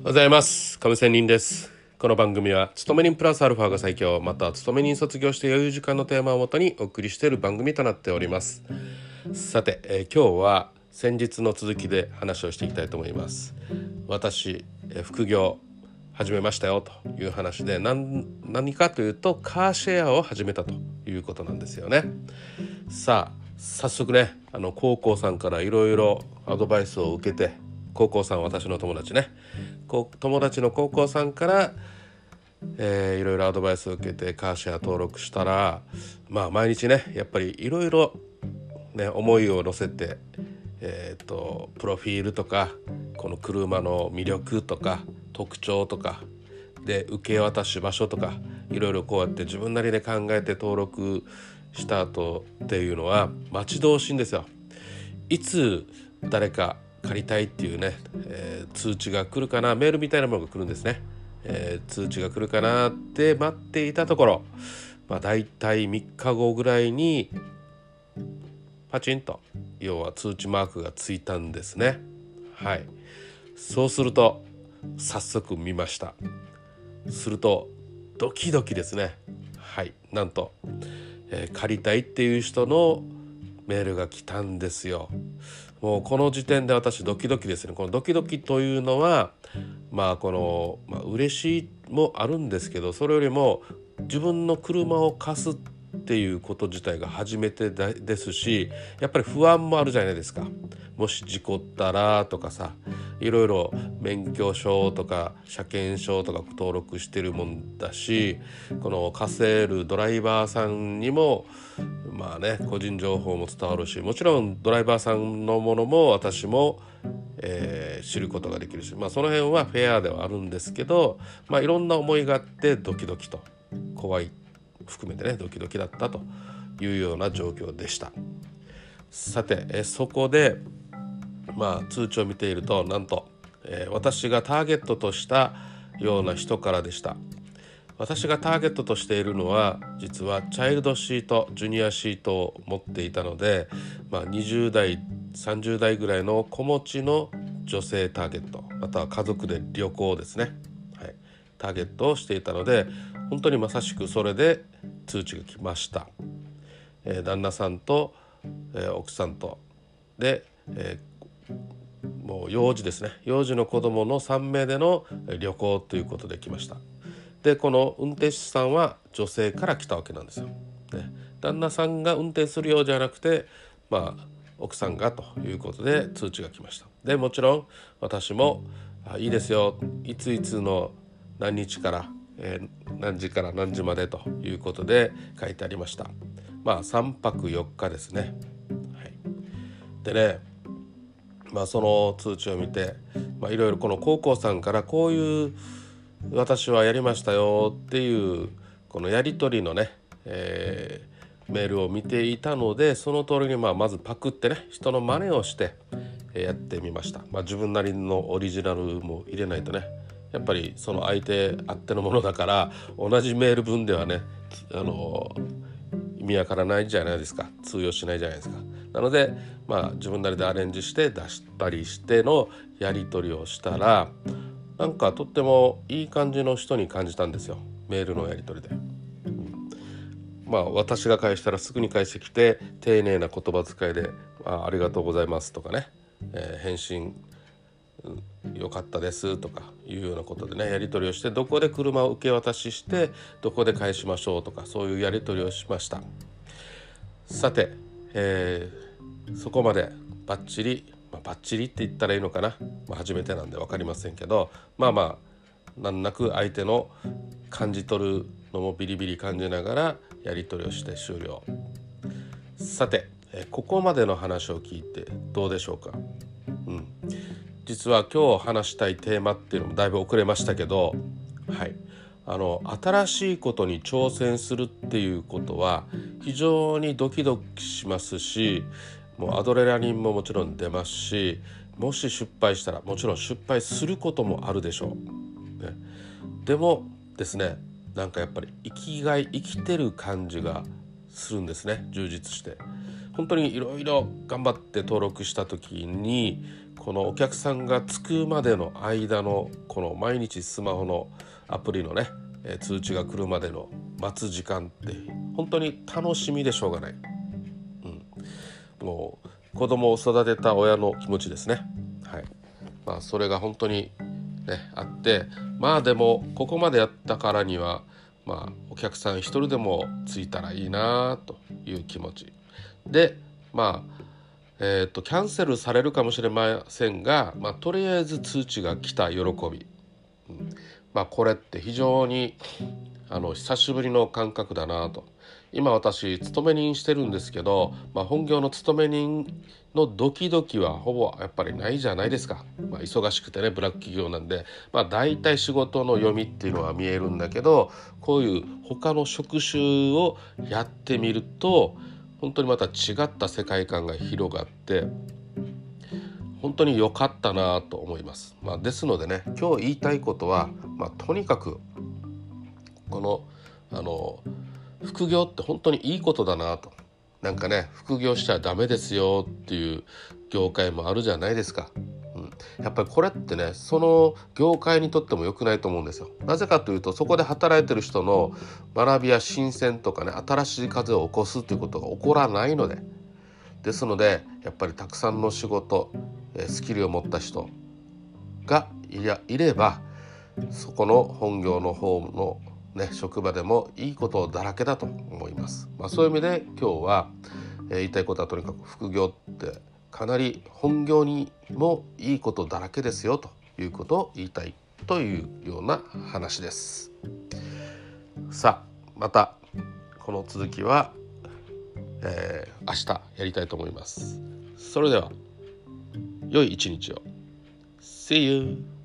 おはようございます。亀仙人です。この番組は勤め人プラスアルファが最強また勤め人卒業して余裕時間のテーマをもとにお送りしている番組となっております。さて、えー今日は先日の続きで話をしていきたいと思います。私、えー副業始めましたよという話で何かというとカーシェアを始めたということなんですよね。さあ早速ねあの高校さんからいろいろアドバイスを受けて高校さん私の友達ね友達の高校さんからえーいろいろアドバイスを受けてカーシェア登録したらまあ毎日ねやっぱりいろいろね思いを乗せてえー、とプロフィールとかこの車の魅力とか特徴とかで受け渡し場所とかいろいろこうやって自分なりで考えて登録した後っていうのは待ち遠しいんですよ。いつ誰か借りたいっていうね、えー通知が来るかなメールみたいなものが来るんですね、えー通知が来るかなって待っていたところまあ大体3日後ぐらいにパチンと要は通知マークがついたんですね。はい。そうすると早速見ました。するとドキドキですね。はい。なんと、えー借りたいっていう人のメールが来たんですよ。もうこの時点で私ドキドキですね。このドキドキというのはまあこの、まあ、嬉しいもあるんですけどそれよりも自分の車を貸すっていうこと自体が初めてですしやっぱり不安もあるじゃないですか。もし事故ったらとかさいろいろ免許証とか車検証とか登録してるもんだしこの貸せるドライバーさんにもまあね個人情報も伝わるしもちろんドライバーさんのものも私も、えー知ることができるし、まあ、その辺はフェアではあるんですけど、まあ、いろんな思いがあってドキドキと怖い含めてねドキドキだったというような状況でした。さてえそこでまあ通知を見ているとなんと、えー私がターゲットとしたような人からでした。私がターゲットとしているのは実はチャイルドシートジュニアシートを持っていたので、まあ、20代30代ぐらいの子持ちの女性ターゲットまたは家族で旅行ですね、はい、ターゲットをしていたので本当にまさしくそれで通知が来ました、えー旦那さんと、えー奥さんと。で、えーもう幼児ですね。幼児の子供の3名での旅行ということで来ました。でこの運転手さんは女性から来たわけなんですよ、ね、旦那さんが運転するようじゃなくてまあ奥さんがということで通知が来ました。でもちろん私もあいいですよ。いついつの何日から、えー何時から何時までということで書いてありました。まあ3泊4日ですね、はい、でねまあ、その通知を見て、いろいろこの高校さんからこういう私はやりましたよっていうこのやり取りのね、えーメールを見ていたのでその通りにまあまずパクってね人の真似をしてやってみました、まあ、自分なりのオリジナルも入れないとねやっぱりその相手あってのものだから同じメール文ではねあの意味わからないじゃないですか。通用しないじゃないですか。なのでまあ自分なりでアレンジして出したりしてのやり取りをしたらなんかとってもいい感じの人に感じたんですよ。メールのやり取りで。まあ私が返したらすぐに返してきて丁寧な言葉遣いで「あありがとうございます」とかね、えー返信うん良かったですとかいうようなことでねやり取りをしてどこで車を受け渡ししてどこで返しましょうとかそういうやり取りをしました。さて、えーそこまでバッチリ、まあ、バッチリって言ったらいいのかな、まあ、初めてなんで分かりませんけどまあまあ難なく相手の感じ取るのもビリビリ感じながらやり取りをして終了。さてえーここまでの話を聞いてどうでしょうか、うん、実は今日話したいテーマっていうのもだいぶ遅れましたけどはい。あの新しいことに挑戦するっていうことは非常にドキドキしますしもうアドレナリンももちろん出ますしもし失敗したらもちろん失敗することもあるでしょう。ね、でもですねなんかやっぱり生きがい生きてる感じがするんですね。充実して。本当にいろいろ頑張って登録した時にこのお客さんが着くまでの間のこの毎日スマホのアプリのね通知が来るまでの待つ時間って本当に楽しみでしょうがない、うん、もう子供を育てた親の気持ちですね。はい。まあそれが本当にねあってまあでもここまでやったからにはまあお客さん一人でも着いたらいいなという気持ち。でまあえーと、キャンセルされるかもしれませんが、まあ、とりあえず通知が来た喜び、うん。まあ、これって非常にあの久しぶりの感覚だなと。今私勤め人してるんですけど、まあ、本業の勤め人のドキドキはほぼやっぱりないじゃないですか、まあ、忙しくてねブラック企業なんで、まあ、大体仕事の読みっていうのは見えるんだけどこういう他の職種をやってみると本当にまた違った世界観が広がって本当に良かったなと思います。まあ、ですのでね今日言いたいことは、まあ、とにかくこのあの副業って本当にいいことだなとなんかね副業しちゃダメですよっていう業界もあるじゃないですか。うんやっぱりこれってねその業界にとっても良くないと思うんですよ。なぜかというとそこで働いてる人の学びや新鮮とかね新しい風を起こすということが起こらないのでですのでやっぱりたくさんの仕事スキルを持った人がいやいればそこの本業の方のね職場でもいいことだらけだと思います。まあ、そういう意味で今日は、えー、言いたいことはとにかく副業ってかなり本業にもいいことだらけですよということを言いたいというような話です。さあまたこの続きは、えー、明日やりたいと思います。それでは良い一日を。See you!